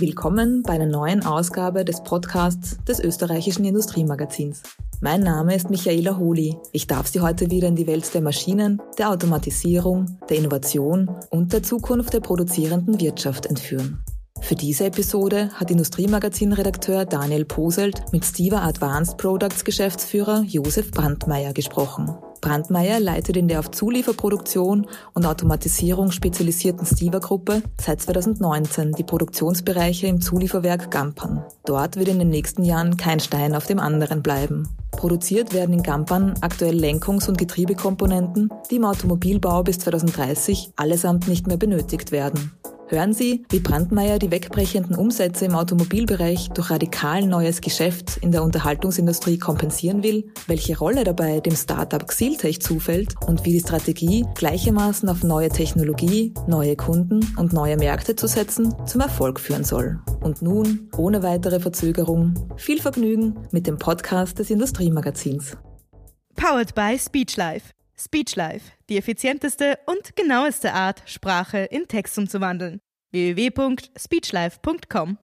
Willkommen bei einer neuen Ausgabe des Podcasts des österreichischen Industriemagazins. Mein Name ist Michaela Holi. Ich darf Sie heute wieder in die Welt der Maschinen, der Automatisierung, der Innovation und der Zukunft der produzierenden Wirtschaft entführen. Für diese Episode hat Industriemagazin-Redakteur Daniel Poselt mit Stiva Advanced Products Geschäftsführer Josef Brandmeier gesprochen. Brandmeier leitet in der auf Zulieferproduktion und Automatisierung spezialisierten Stiva-Gruppe seit 2019 die Produktionsbereiche im Zulieferwerk Gampern. Dort wird in den nächsten Jahren kein Stein auf dem anderen bleiben. Produziert werden in Gampern aktuell Lenkungs- und Getriebekomponenten, die im Automobilbau bis 2030 allesamt nicht mehr benötigt werden. Hören Sie, wie Brandmeier die wegbrechenden Umsätze im Automobilbereich durch radikal neues Geschäft in der Unterhaltungsindustrie kompensieren will, welche Rolle dabei dem Startup Xiltech zufällt und wie die Strategie, gleichermaßen auf neue Technologie, neue Kunden und neue Märkte zu setzen, zum Erfolg führen soll. Und nun, ohne weitere Verzögerung, viel Vergnügen mit dem Podcast des Industriemagazins. Powered by Speechlife. Speechlife, die effizienteste und genaueste Art, Sprache in Text umzuwandeln. www.speechlife.com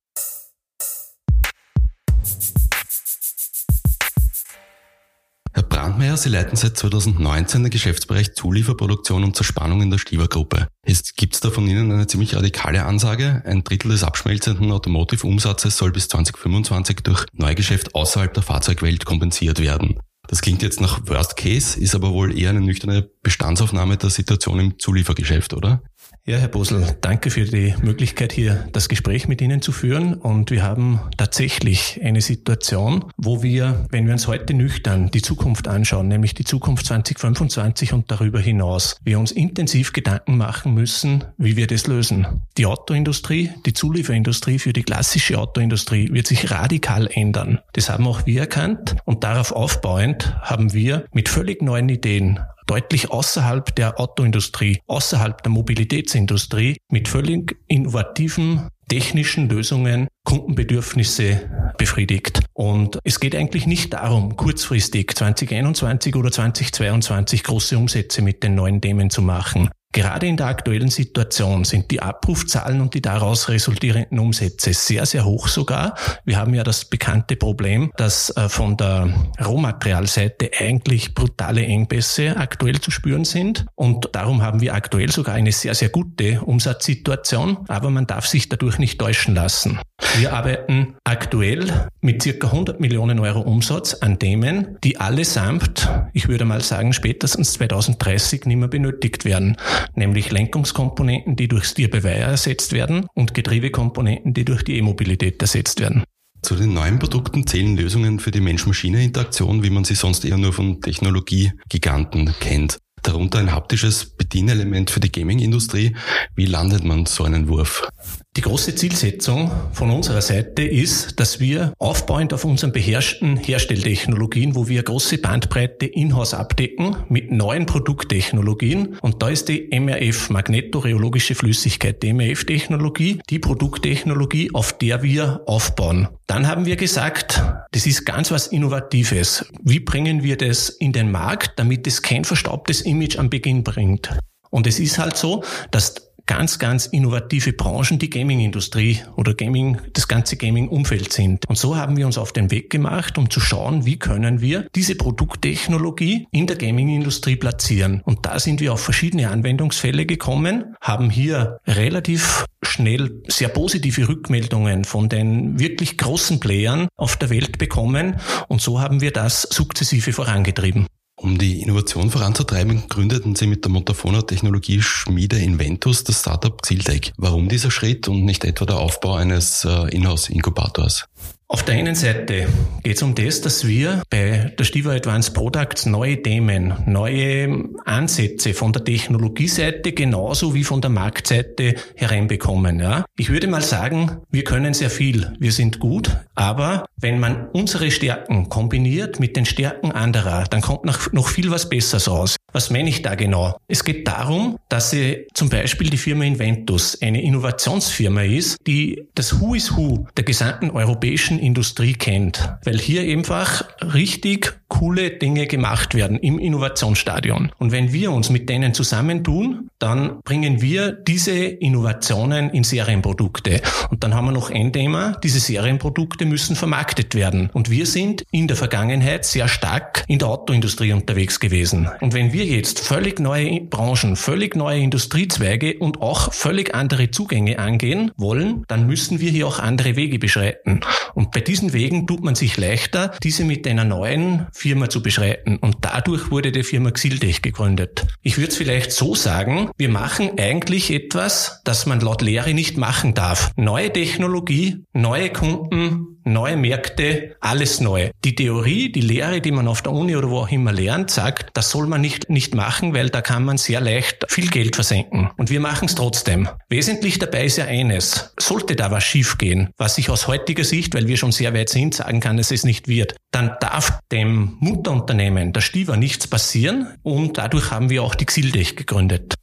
Herr Brandmeier, Sie leiten seit 2019 den Geschäftsbereich Zulieferproduktion und Zerspannung in der Stieber-Gruppe. Jetzt gibt es da von Ihnen eine ziemlich radikale Ansage. Ein Drittel des abschmelzenden Automotive-Umsatzes soll bis 2025 durch Neugeschäft außerhalb der Fahrzeugwelt kompensiert werden. Das klingt jetzt nach Worst Case, ist aber wohl eher eine nüchterne Bestandsaufnahme der Situation im Zuliefergeschäft, oder? Ja, Herr Bosel, danke für die Möglichkeit, hier das Gespräch mit Ihnen zu führen. Und wir haben tatsächlich eine Situation, wo wir, wenn wir uns heute nüchtern die Zukunft anschauen, nämlich die Zukunft 2025 und darüber hinaus, wir uns intensiv Gedanken machen müssen, wie wir das lösen. Die Autoindustrie, die Zulieferindustrie für die klassische Autoindustrie wird sich radikal ändern. Das haben auch wir erkannt und darauf aufbauend haben wir mit völlig neuen Ideen deutlich außerhalb der Autoindustrie, außerhalb der Mobilitätsindustrie mit völlig innovativen technischen Lösungen Kundenbedürfnisse befriedigt. Und es geht eigentlich nicht darum, kurzfristig 2021 oder 2022 große Umsätze mit den neuen Themen zu machen. Gerade in der aktuellen Situation sind die Abrufzahlen und die daraus resultierenden Umsätze sehr, sehr hoch sogar. Wir haben ja das bekannte Problem, dass äh, von der Rohmaterialseite eigentlich brutale Engpässe aktuell zu spüren sind. Und darum haben wir aktuell sogar eine sehr, sehr gute Umsatzsituation. Aber man darf sich dadurch nicht täuschen lassen. Wir arbeiten aktuell mit circa 100 Millionen Euro Umsatz an Themen, die allesamt, ich würde mal sagen, spätestens 2030 nicht mehr benötigt werden nämlich Lenkungskomponenten, die durch Steer-by-Wire ersetzt werden und Getriebekomponenten, die durch die E-Mobilität ersetzt werden. Zu den neuen Produkten zählen Lösungen für die Mensch-Maschine-Interaktion, wie man sie sonst eher nur von Technologiegiganten kennt. Darunter ein haptisches Bedienelement für die Gaming-Industrie. Wie landet man so einen Wurf? Die große Zielsetzung von unserer Seite ist, dass wir aufbauend auf unseren beherrschten Herstelltechnologien, wo wir große Bandbreite in-house abdecken, mit neuen Produkttechnologien. Und da ist die MRF, magnetoreologische Flüssigkeit, die MRF-Technologie, die Produkttechnologie, auf der wir aufbauen. Dann haben wir gesagt, das ist ganz was Innovatives. Wie bringen wir das in den Markt, damit es kein verstaubtes Image am Beginn bringt? Und es ist halt so, dass ganz, ganz innovative Branchen die Gaming-Industrie oder Gaming, das ganze Gaming-Umfeld sind. Und so haben wir uns auf den Weg gemacht, um zu schauen, wie können wir diese Produkttechnologie in der Gaming-Industrie platzieren. Und da sind wir auf verschiedene Anwendungsfälle gekommen, haben hier relativ schnell sehr positive Rückmeldungen von den wirklich großen Playern auf der Welt bekommen. Und so haben wir das sukzessive vorangetrieben. Um die Innovation voranzutreiben, gründeten sie mit der Montafona Technologie Schmiede Inventus das Startup Xiltech. Warum dieser Schritt und nicht etwa der Aufbau eines äh, Inhouse-Inkubators? Auf der einen Seite geht es um das, dass wir bei der Stivo Advanced Products neue Themen, neue Ansätze von der Technologieseite genauso wie von der Marktseite hereinbekommen. Ja? Ich würde mal sagen, wir können sehr viel, wir sind gut, aber wenn man unsere Stärken kombiniert mit den Stärken anderer, dann kommt noch viel was Besseres raus. Was meine ich da genau? Es geht darum, dass sie zum Beispiel die Firma Inventus eine Innovationsfirma ist, die das Who is Who der gesamten europäischen Industrie kennt. Weil hier einfach richtig coole Dinge gemacht werden im Innovationsstadion. Und wenn wir uns mit denen zusammentun, dann bringen wir diese Innovationen in Serienprodukte. Und dann haben wir noch ein Thema, diese Serienprodukte müssen vermarktet werden. Und wir sind in der Vergangenheit sehr stark in der Autoindustrie unterwegs gewesen. Und wenn wir jetzt völlig neue Branchen, völlig neue Industriezweige und auch völlig andere Zugänge angehen wollen, dann müssen wir hier auch andere Wege beschreiten. Und bei diesen Wegen tut man sich leichter, diese mit einer neuen Firma zu beschreiten. Und dadurch wurde die Firma Xildech gegründet. Ich würde es vielleicht so sagen, wir machen eigentlich etwas, das man laut Lehre nicht machen darf. Neue Technologie, neue Kunden, neue Märkte, alles neu. Die Theorie, die Lehre, die man auf der Uni oder wo auch immer lernt, sagt, das soll man nicht, nicht machen, weil da kann man sehr leicht viel Geld versenken. Und wir machen es trotzdem. Wesentlich dabei ist ja eines. Sollte da was schiefgehen, was ich aus heutiger Sicht, weil wir schon sehr weit sind, sagen kann, dass es nicht wird, dann darf dem Mutterunternehmen, der Stiver, nichts passieren und dadurch haben wir auch die Xildech gegründet.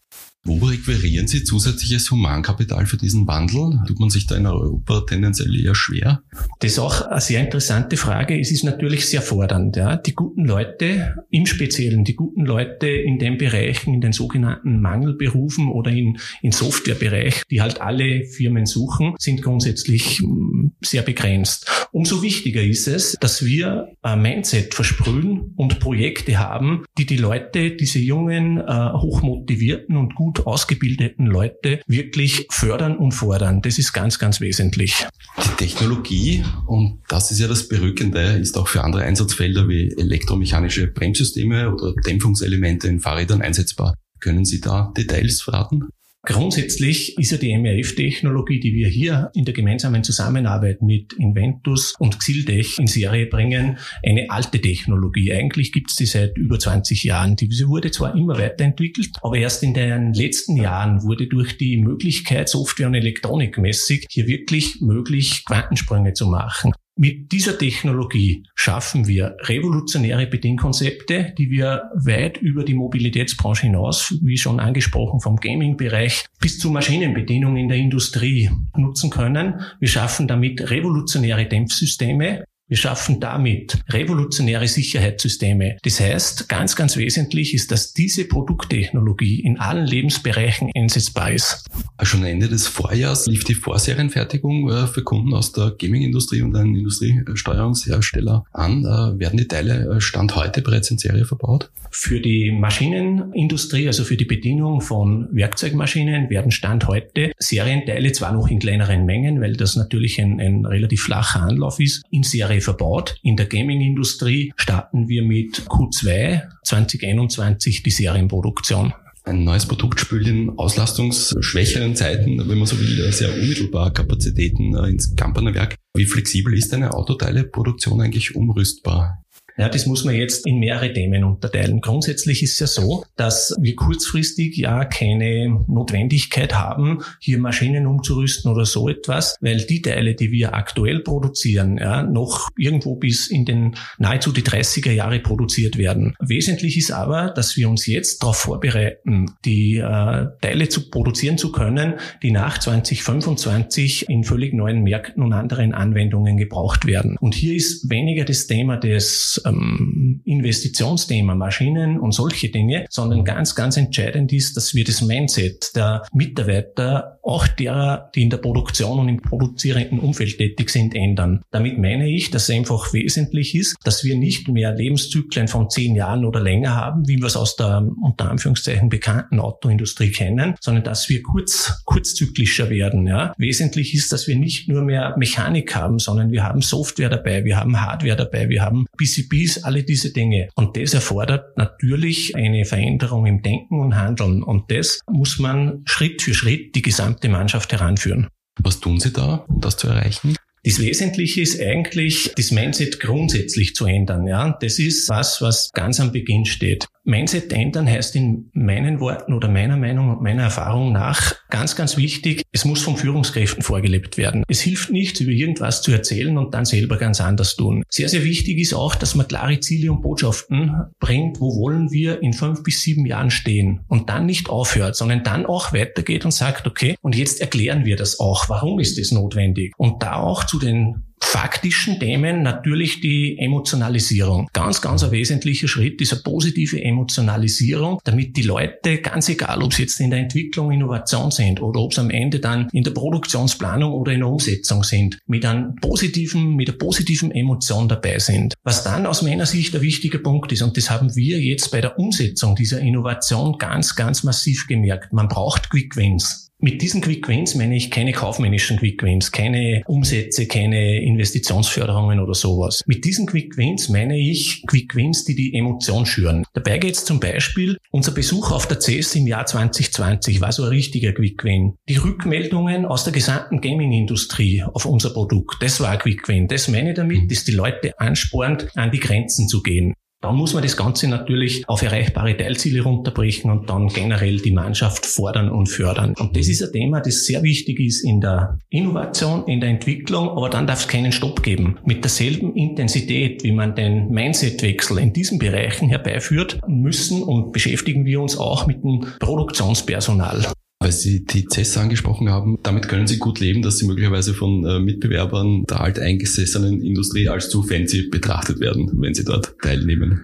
Wo requirieren Sie zusätzliches Humankapital für diesen Wandel? Tut man sich da in Europa tendenziell eher schwer? Das ist auch eine sehr interessante Frage. Es ist natürlich sehr fordernd. Ja. Die guten Leute, im Speziellen die guten Leute in den Bereichen, in den sogenannten Mangelberufen oder in, in Softwarebereich, die halt alle Firmen suchen, sind grundsätzlich hm, sehr begrenzt. Umso wichtiger ist es, dass wir ein Mindset versprühen und Projekte haben, die die Leute, diese jungen, äh, hochmotivierten und gut gut ausgebildeten Leute wirklich fördern und fordern. Das ist ganz, ganz wesentlich. Die Technologie, und das ist ja das Berückende, ist auch für andere Einsatzfelder wie elektromechanische Bremssysteme oder Dämpfungselemente in Fahrrädern einsetzbar. Können Sie da Details verraten? Grundsätzlich ist ja die MRF-Technologie, die wir hier in der gemeinsamen Zusammenarbeit mit Inventus und Xildech in Serie bringen, eine alte Technologie. Eigentlich gibt es die seit über 20 Jahren. Diese wurde zwar immer weiterentwickelt, aber erst in den letzten Jahren wurde durch die Möglichkeit, Software und Elektronik mäßig, hier wirklich möglich, Quantensprünge zu machen. Mit dieser Technologie schaffen wir revolutionäre Bedienkonzepte, die wir weit über die Mobilitätsbranche hinaus, wie schon angesprochen, vom Gaming-Bereich bis zur Maschinenbedienung in der Industrie nutzen können. Wir schaffen damit revolutionäre Dämpfsysteme, wir schaffen damit revolutionäre Sicherheitssysteme. Das heißt, ganz, ganz wesentlich ist, dass diese Produkttechnologie in allen Lebensbereichen einsetzbar ist. Schon Ende des Vorjahrs lief die Vorserienfertigung äh, für Kunden aus der Gaming-Industrie und einen Industriesteuerungshersteller an. Äh, werden die Teile äh, Stand heute bereits in Serie verbaut? Für die Maschinenindustrie, also für die Bedienung von Werkzeugmaschinen, werden Stand heute Serienteile zwar noch in kleineren Mengen, weil das natürlich ein, ein relativ flacher Anlauf ist, in Serie Serie verbaut. In der Gaming-Industrie starten wir mit Q2 2021 die Serienproduktion. Ein neues Produkt spült in auslastungsschwächeren Zeiten, wenn man so will, sehr unmittelbar Kapazitäten äh, ins Kamperner Werk. Wie flexibel ist eine Autoteileproduktion eigentlich umrüstbar? Ja, das muss man jetzt in mehrere Themen unterteilen. Grundsätzlich ist es ja so, dass wir kurzfristig ja keine Notwendigkeit haben, hier Maschinen umzurüsten oder so etwas, weil die Teile, die wir aktuell produzieren, ja, noch irgendwo bis in den nahezu die 30er Jahre produziert werden. Wesentlich ist aber, dass wir uns jetzt darauf vorbereiten, die äh, Teile zu produzieren zu können, die nach 2025 in völlig neuen Märkten und anderen Anwendungen gebraucht werden. Und hier ist weniger das Thema des ähm, Investitionsthema, Maschinen und solche Dinge, sondern ganz, ganz entscheidend ist, dass wir das Mindset der Mitarbeiter, auch derer, die in der Produktion und im produzierenden Umfeld tätig sind, ändern. Damit meine ich, dass es einfach wesentlich ist, dass wir nicht mehr Lebenszyklen von zehn Jahren oder länger haben, wie wir es aus der unter Anführungszeichen bekannten Autoindustrie kennen, sondern dass wir kurz, kurzzyklischer werden. Ja. Wesentlich ist, dass wir nicht nur mehr Mechanik haben, sondern wir haben Software dabei, wir haben Hardware dabei, wir haben PCB Peace, alle diese Dinge. Und das erfordert natürlich eine Veränderung im Denken und Handeln. Und das muss man Schritt für Schritt die gesamte Mannschaft heranführen. Was tun Sie da, um das zu erreichen? Das Wesentliche ist eigentlich, das Mindset grundsätzlich zu ändern. Ja, das ist was, was ganz am Beginn steht. Mindset ändern heißt in meinen Worten oder meiner Meinung und meiner Erfahrung nach ganz, ganz wichtig, es muss von Führungskräften vorgelebt werden. Es hilft nicht, über irgendwas zu erzählen und dann selber ganz anders tun. Sehr, sehr wichtig ist auch, dass man klare Ziele und Botschaften bringt, wo wollen wir in fünf bis sieben Jahren stehen und dann nicht aufhört, sondern dann auch weitergeht und sagt, okay, und jetzt erklären wir das auch. Warum ist das notwendig? Und da auch zu den faktischen Themen natürlich die Emotionalisierung. Ganz, ganz ein wesentlicher Schritt ist eine positive Emotionalisierung, damit die Leute, ganz egal, ob sie jetzt in der Entwicklung, Innovation sind oder ob sie am Ende dann in der Produktionsplanung oder in der Umsetzung sind, mit einem positiven, mit einer positiven Emotion dabei sind. Was dann aus meiner Sicht ein wichtiger Punkt ist, und das haben wir jetzt bei der Umsetzung dieser Innovation ganz, ganz massiv gemerkt. Man braucht Quick Wins. Mit diesen Quick Wins meine ich keine kaufmännischen Quick Wins, keine Umsätze, keine Investitionsförderungen oder sowas. Mit diesen Quick Wins meine ich Quick Wins, die die Emotion schüren. Dabei geht es zum Beispiel, unser Besuch auf der CES im Jahr 2020 war so ein richtiger Quick Win. Die Rückmeldungen aus der gesamten Gaming-Industrie auf unser Produkt, das war ein Quick Win. Das meine ich damit, dass die Leute anspornt, an die Grenzen zu gehen. Dann muss man das Ganze natürlich auf erreichbare Teilziele runterbrechen und dann generell die Mannschaft fordern und fördern. Und das ist ein Thema, das sehr wichtig ist in der Innovation, in der Entwicklung, aber dann darf es keinen Stopp geben. Mit derselben Intensität, wie man den Mindset-Wechsel in diesen Bereichen herbeiführt, müssen und beschäftigen wir uns auch mit dem Produktionspersonal. Weil Sie die CES angesprochen haben, damit können Sie gut leben, dass Sie möglicherweise von äh, Mitbewerbern der alteingesessenen Industrie als zu fancy betrachtet werden, wenn Sie dort teilnehmen.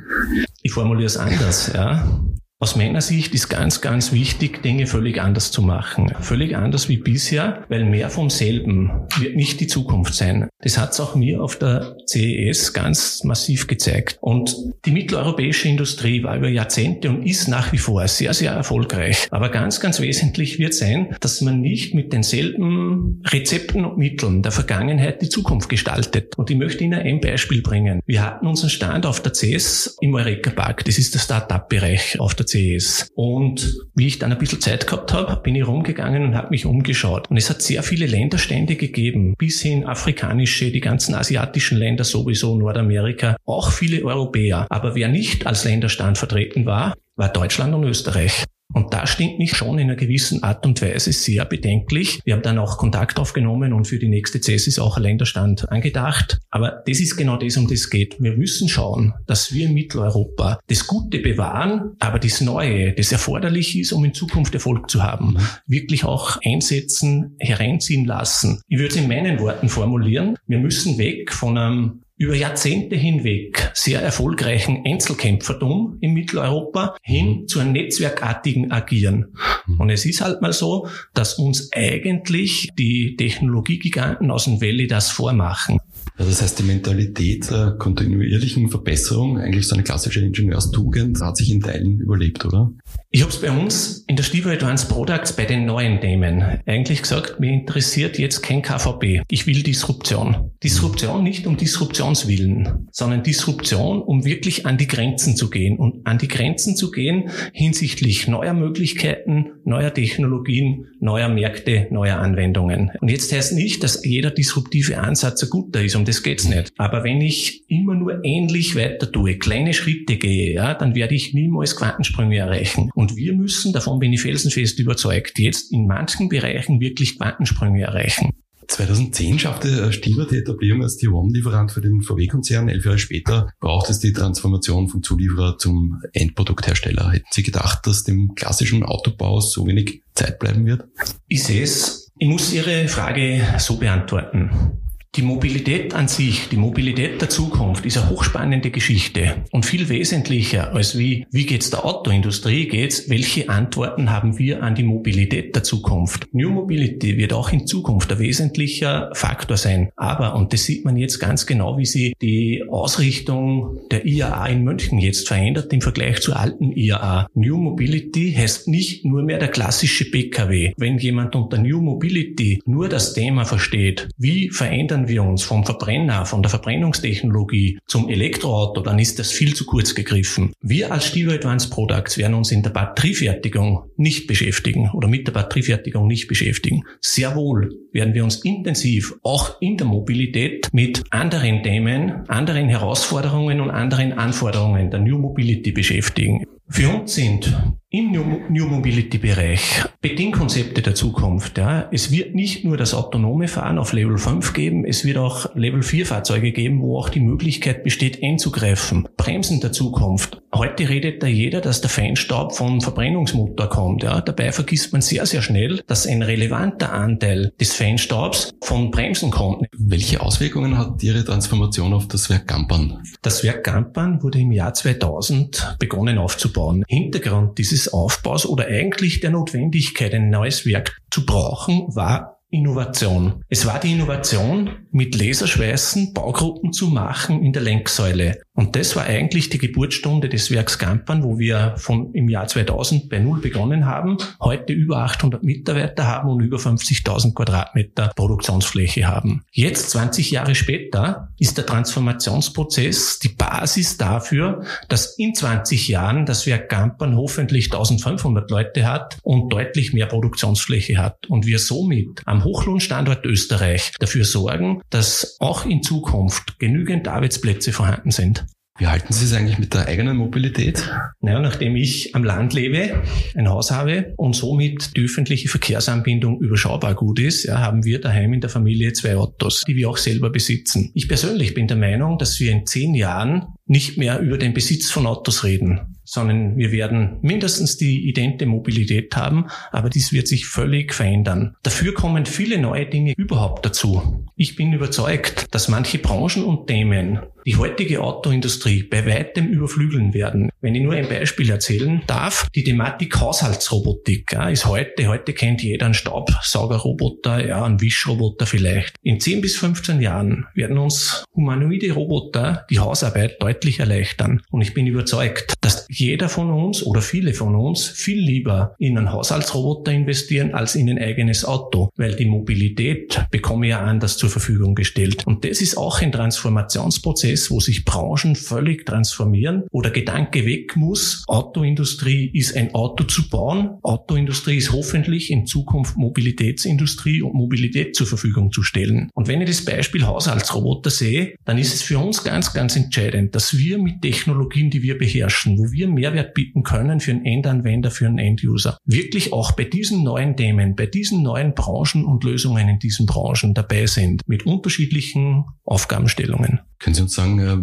Ich formuliere es anders, ja. Aus meiner Sicht ist ganz, ganz wichtig, Dinge völlig anders zu machen. Völlig anders wie bisher, weil mehr vom selben wird nicht die Zukunft sein. Das hat es auch mir auf der CES ganz massiv gezeigt. Und die mitteleuropäische Industrie war über Jahrzehnte und ist nach wie vor sehr, sehr erfolgreich. Aber ganz, ganz wesentlich wird sein, dass man nicht mit denselben Rezepten und Mitteln der Vergangenheit die Zukunft gestaltet. Und ich möchte Ihnen ein Beispiel bringen. Wir hatten unseren Stand auf der CES im Eureka Park. Das ist der Start-up-Bereich auf der CEs. Und wie ich dann ein bisschen Zeit gehabt habe, bin ich rumgegangen und habe mich umgeschaut. Und es hat sehr viele Länderstände gegeben, bis hin afrikanische, die ganzen asiatischen Länder sowieso, Nordamerika, auch viele Europäer. Aber wer nicht als Länderstand vertreten war, war Deutschland und Österreich. Und da stimmt mich schon in einer gewissen Art und Weise sehr bedenklich. Wir haben dann auch Kontakt aufgenommen und für die nächste CES ist auch ein Länderstand angedacht. Aber das ist genau das, um das es geht. Wir müssen schauen, dass wir in Mitteleuropa das Gute bewahren, aber das Neue, das erforderlich ist, um in Zukunft Erfolg zu haben, wirklich auch einsetzen, hereinziehen lassen. Ich würde es in meinen Worten formulieren. Wir müssen weg von einem über Jahrzehnte hinweg sehr erfolgreichen Einzelkämpfertum in Mitteleuropa hin zu einem netzwerkartigen Agieren. Mhm. Und es ist halt mal so, dass uns eigentlich die Technologiegiganten aus dem Valley das vormachen. Also das heißt, die Mentalität der kontinuierlichen Verbesserung, eigentlich so eine klassische Ingenieurstugend, hat sich in Teilen überlebt, oder? Ich habe es bei uns in der Stiefel Advanced Products bei den neuen Themen eigentlich gesagt, mir interessiert jetzt kein KVP. Ich will Disruption. Disruption nicht um Disruptionswillen, sondern Disruption, um wirklich an die Grenzen zu gehen und an die Grenzen zu gehen hinsichtlich neuer Möglichkeiten, neuer Technologien, neuer Märkte, neuer Anwendungen. Und jetzt heißt nicht, dass jeder disruptive Ansatz ein guter ist, um das geht's nicht. Aber wenn ich immer nur ähnlich weiter tue, kleine Schritte gehe, ja, dann werde ich niemals Quantensprünge erreichen. Und wir müssen, davon bin ich felsenfest überzeugt, jetzt in manchen Bereichen wirklich Quantensprünge erreichen. 2010 schaffte Stieber die Etablierung als Tier One-Lieferant für den VW-Konzern. Elf Jahre später braucht es die Transformation vom Zulieferer zum Endprodukthersteller. Hätten Sie gedacht, dass dem klassischen Autobau so wenig Zeit bleiben wird? Ich sehe es. Ich muss Ihre Frage so beantworten. Die Mobilität an sich, die Mobilität der Zukunft ist eine hochspannende Geschichte und viel wesentlicher als wie, wie geht's der Autoindustrie, geht's, welche Antworten haben wir an die Mobilität der Zukunft. New Mobility wird auch in Zukunft ein wesentlicher Faktor sein. Aber, und das sieht man jetzt ganz genau, wie sie die Ausrichtung der IAA in München jetzt verändert im Vergleich zur alten IAA. New Mobility heißt nicht nur mehr der klassische PKW. Wenn jemand unter New Mobility nur das Thema versteht, wie verändern verändern wir uns vom Verbrenner, von der Verbrennungstechnologie zum Elektroauto, dann ist das viel zu kurz gegriffen. Wir als Stivo Advanced Products werden uns in der Batteriefertigung nicht beschäftigen oder mit der Batteriefertigung nicht beschäftigen. Sehr wohl werden wir uns intensiv auch in der Mobilität mit anderen Themen, anderen Herausforderungen und anderen Anforderungen der New Mobility beschäftigen. Für uns sind im New Mobility Bereich, Bedingkonzepte der Zukunft. Ja. Es wird nicht nur das autonome Fahren auf Level 5 geben, es wird auch Level 4 Fahrzeuge geben, wo auch die Möglichkeit besteht, einzugreifen. Bremsen der Zukunft. Heute redet da jeder, dass der Feinstaub vom Verbrennungsmotor kommt. Ja. Dabei vergisst man sehr, sehr schnell, dass ein relevanter Anteil des Feinstaubs von Bremsen kommt. Welche Auswirkungen hat Ihre Transformation auf das Werk Gampan? Das Werk Gampan wurde im Jahr 2000 begonnen aufzubauen. Hintergrund dieses des Aufbaus oder eigentlich der Notwendigkeit, ein neues Werk zu brauchen, war Innovation. Es war die Innovation, mit Laserschweißen Baugruppen zu machen in der Lenksäule. Und das war eigentlich die Geburtsstunde des Werks Gampern, wo wir von im Jahr 2000 bei Null begonnen haben, heute über 800 Mitarbeiter haben und über 50.000 Quadratmeter Produktionsfläche haben. Jetzt, 20 Jahre später, ist der Transformationsprozess die Basis dafür, dass in 20 Jahren das Werk Gampern hoffentlich 1500 Leute hat und deutlich mehr Produktionsfläche hat und wir somit am Hochlohnstandort Österreich dafür sorgen, dass auch in Zukunft genügend Arbeitsplätze vorhanden sind. Wie halten Sie es eigentlich mit der eigenen Mobilität? Naja, nachdem ich am Land lebe, ein Haus habe und somit die öffentliche Verkehrsanbindung überschaubar gut ist, ja, haben wir daheim in der Familie zwei Autos, die wir auch selber besitzen. Ich persönlich bin der Meinung, dass wir in zehn Jahren nicht mehr über den Besitz von Autos reden, sondern wir werden mindestens die idente Mobilität haben, aber dies wird sich völlig verändern. Dafür kommen viele neue Dinge überhaupt dazu. Ich bin überzeugt, dass manche Branchen und Themen die heutige Autoindustrie bei weitem überflügeln werden. Wenn ich nur ein Beispiel erzählen darf, die Thematik Haushaltsrobotik ja, ist heute, heute kennt jeder einen Staubsaugerroboter, ja, einen Wischroboter vielleicht. In 10 bis 15 Jahren werden uns humanoide Roboter die Hausarbeit deutlich erleichtern. Und ich bin überzeugt, dass jeder von uns oder viele von uns viel lieber in einen Haushaltsroboter investieren als in ein eigenes Auto, weil die Mobilität bekomme ja anders zur Verfügung gestellt. Und das ist auch ein Transformationsprozess, Prozess, wo sich Branchen völlig transformieren, wo der Gedanke weg muss, Autoindustrie ist ein Auto zu bauen, Autoindustrie ist hoffentlich in Zukunft Mobilitätsindustrie und Mobilität zur Verfügung zu stellen. Und wenn ich das Beispiel Haushaltsroboter sehe, dann ist es für uns ganz, ganz entscheidend, dass wir mit Technologien, die wir beherrschen, wo wir Mehrwert bieten können für einen Endanwender, für einen Enduser, wirklich auch bei diesen neuen Themen, bei diesen neuen Branchen und Lösungen in diesen Branchen dabei sind, mit unterschiedlichen Aufgabenstellungen. Können Sie uns sagen, äh,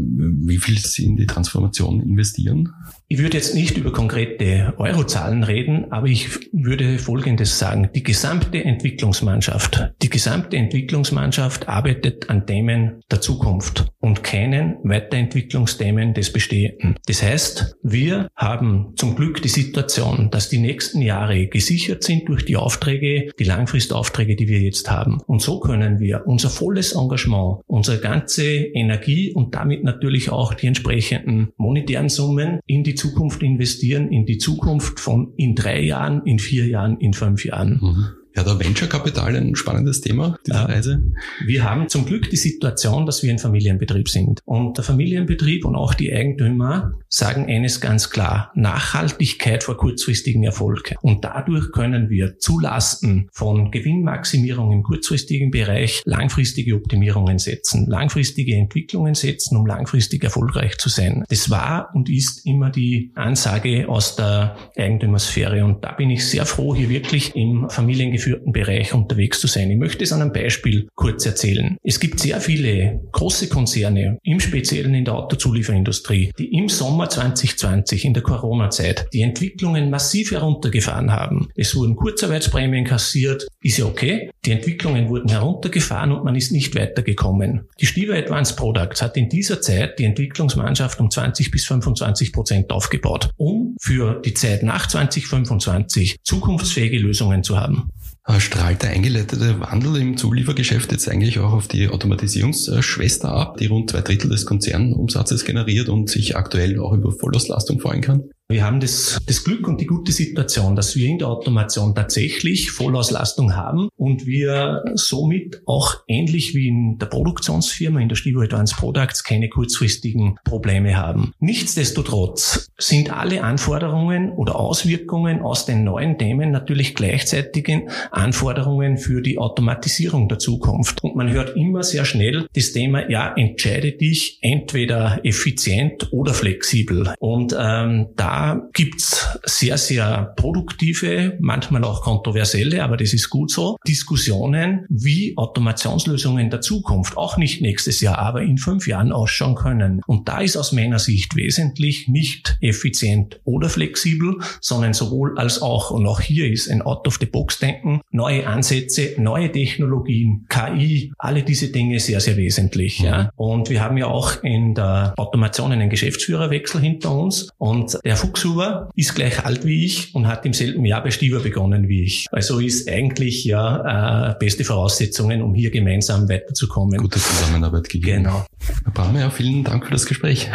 wie viel Sie in die Transformation investieren? Ich würde jetzt nicht über konkrete Eurozahlen reden, aber ich würde Folgendes sagen. Die gesamte Entwicklungsmannschaft, die gesamte Entwicklungsmannschaft arbeitet an Themen der Zukunft und keinen Weiterentwicklungsthemen des Bestehenden. Das heißt, wir haben zum Glück die Situation, dass die nächsten Jahre gesichert sind durch die Aufträge, die Langfristaufträge, die wir jetzt haben. Und so können wir unser volles Engagement, unsere ganze Energie und damit natürlich auch die entsprechenden monetären Summen in die Zukunft investieren, in die Zukunft von in drei Jahren, in vier Jahren, in fünf Jahren. Mhm. Ja, der Venture Capital ein spannendes Thema, diese ja. Reise. Wir haben zum Glück die Situation, dass wir ein Familienbetrieb sind. Und der Familienbetrieb und auch die Eigentümer sagen eines ganz klar, Nachhaltigkeit vor kurzfristigen Erfolg. Und dadurch können wir zulasten von Gewinnmaximierung im kurzfristigen Bereich langfristige Optimierungen setzen, langfristige Entwicklungen setzen, um langfristig erfolgreich zu sein. Das war und ist immer die Ansage aus der Eigentümersphäre. Und da bin ich sehr froh, hier wirklich im Familiengefühl geführten Bereich unterwegs zu sein. Ich möchte es an einem Beispiel kurz erzählen. Es gibt sehr viele große Konzerne, im Speziellen in der Autozulieferindustrie, die im Sommer 2020 in der Corona-Zeit die Entwicklungen massiv heruntergefahren haben. Es wurden Kurzarbeitsprämien kassiert, ist ja okay. Die Entwicklungen wurden heruntergefahren und man ist nicht weitergekommen. Die Stiva Advanced Products hat in dieser Zeit die Entwicklungsmannschaft um 20 bis 25 Prozent aufgebaut, um für die Zeit nach 2025 zukunftsfähige Lösungen zu haben. Äh, strahlt der eingeleitete Wandel im Zuliefergeschäft jetzt eigentlich auch auf die Automatisierungsschwester ab, die rund zwei Drittel des Konzernumsatzes generiert und sich aktuell auch über Vollauslastung freuen kann? Wir haben das, das Glück und die gute Situation, dass wir in der Automation tatsächlich Vollauslastung haben und wir somit auch ähnlich wie in der Produktionsfirma, in der Stivo Advanced Products, keine kurzfristigen Probleme haben. Nichtsdestotrotz sind alle Anforderungen oder Auswirkungen aus den neuen Themen natürlich gleichzeitigen Anforderungen für die Automatisierung der Zukunft. Und man hört immer sehr schnell das Thema, ja, entscheide dich entweder effizient oder flexibel. Und ähm, da da gibt's sehr, sehr produktive, manchmal auch kontroversielle, aber das ist gut so, Diskussionen, wie Automationslösungen der Zukunft, auch nicht nächstes Jahr, aber in fünf Jahren ausschauen können. Und da ist aus meiner Sicht wesentlich nicht effizient oder flexibel, sondern sowohl als auch. Und auch hier ist ein Out-of-the-Box-Denken, neue Ansätze, neue Technologien, KI, alle diese Dinge sehr, sehr wesentlich. Ja. Und wir haben ja auch in der Automation einen Geschäftsführerwechsel hinter uns. Und der Fuchshuber ist gleich alt wie ich und hat im selben Jahr bei Stieber begonnen wie ich. Also ist eigentlich ja äh, beste Voraussetzungen, um hier gemeinsam weiterzukommen. Gute Zusammenarbeit gegeben. Genau. Herr Brammer, vielen Dank für das Gespräch.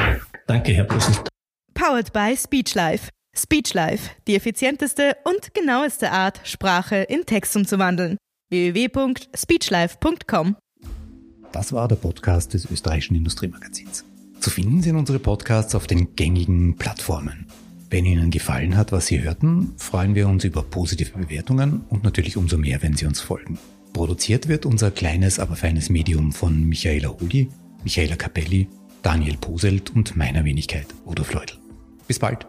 Danke, Herr Brüssel. Powered by SpeechLife. SpeechLife, die effizienteste und genaueste Art, Sprache in Text umzuwandeln. www.speechlife.com Das war der Podcast des österreichischen Industriemagazins. Zu finden sind unsere Podcasts auf den gängigen Plattformen. Wenn Ihnen gefallen hat, was Sie hörten, freuen wir uns über positive Bewertungen und natürlich umso mehr, wenn Sie uns folgen. Produziert wird unser kleines, aber feines Medium von Michaela Huli, Michaela Capelli, Daniel Poselt und meiner Wenigkeit, Udo Fleudl. Bis bald!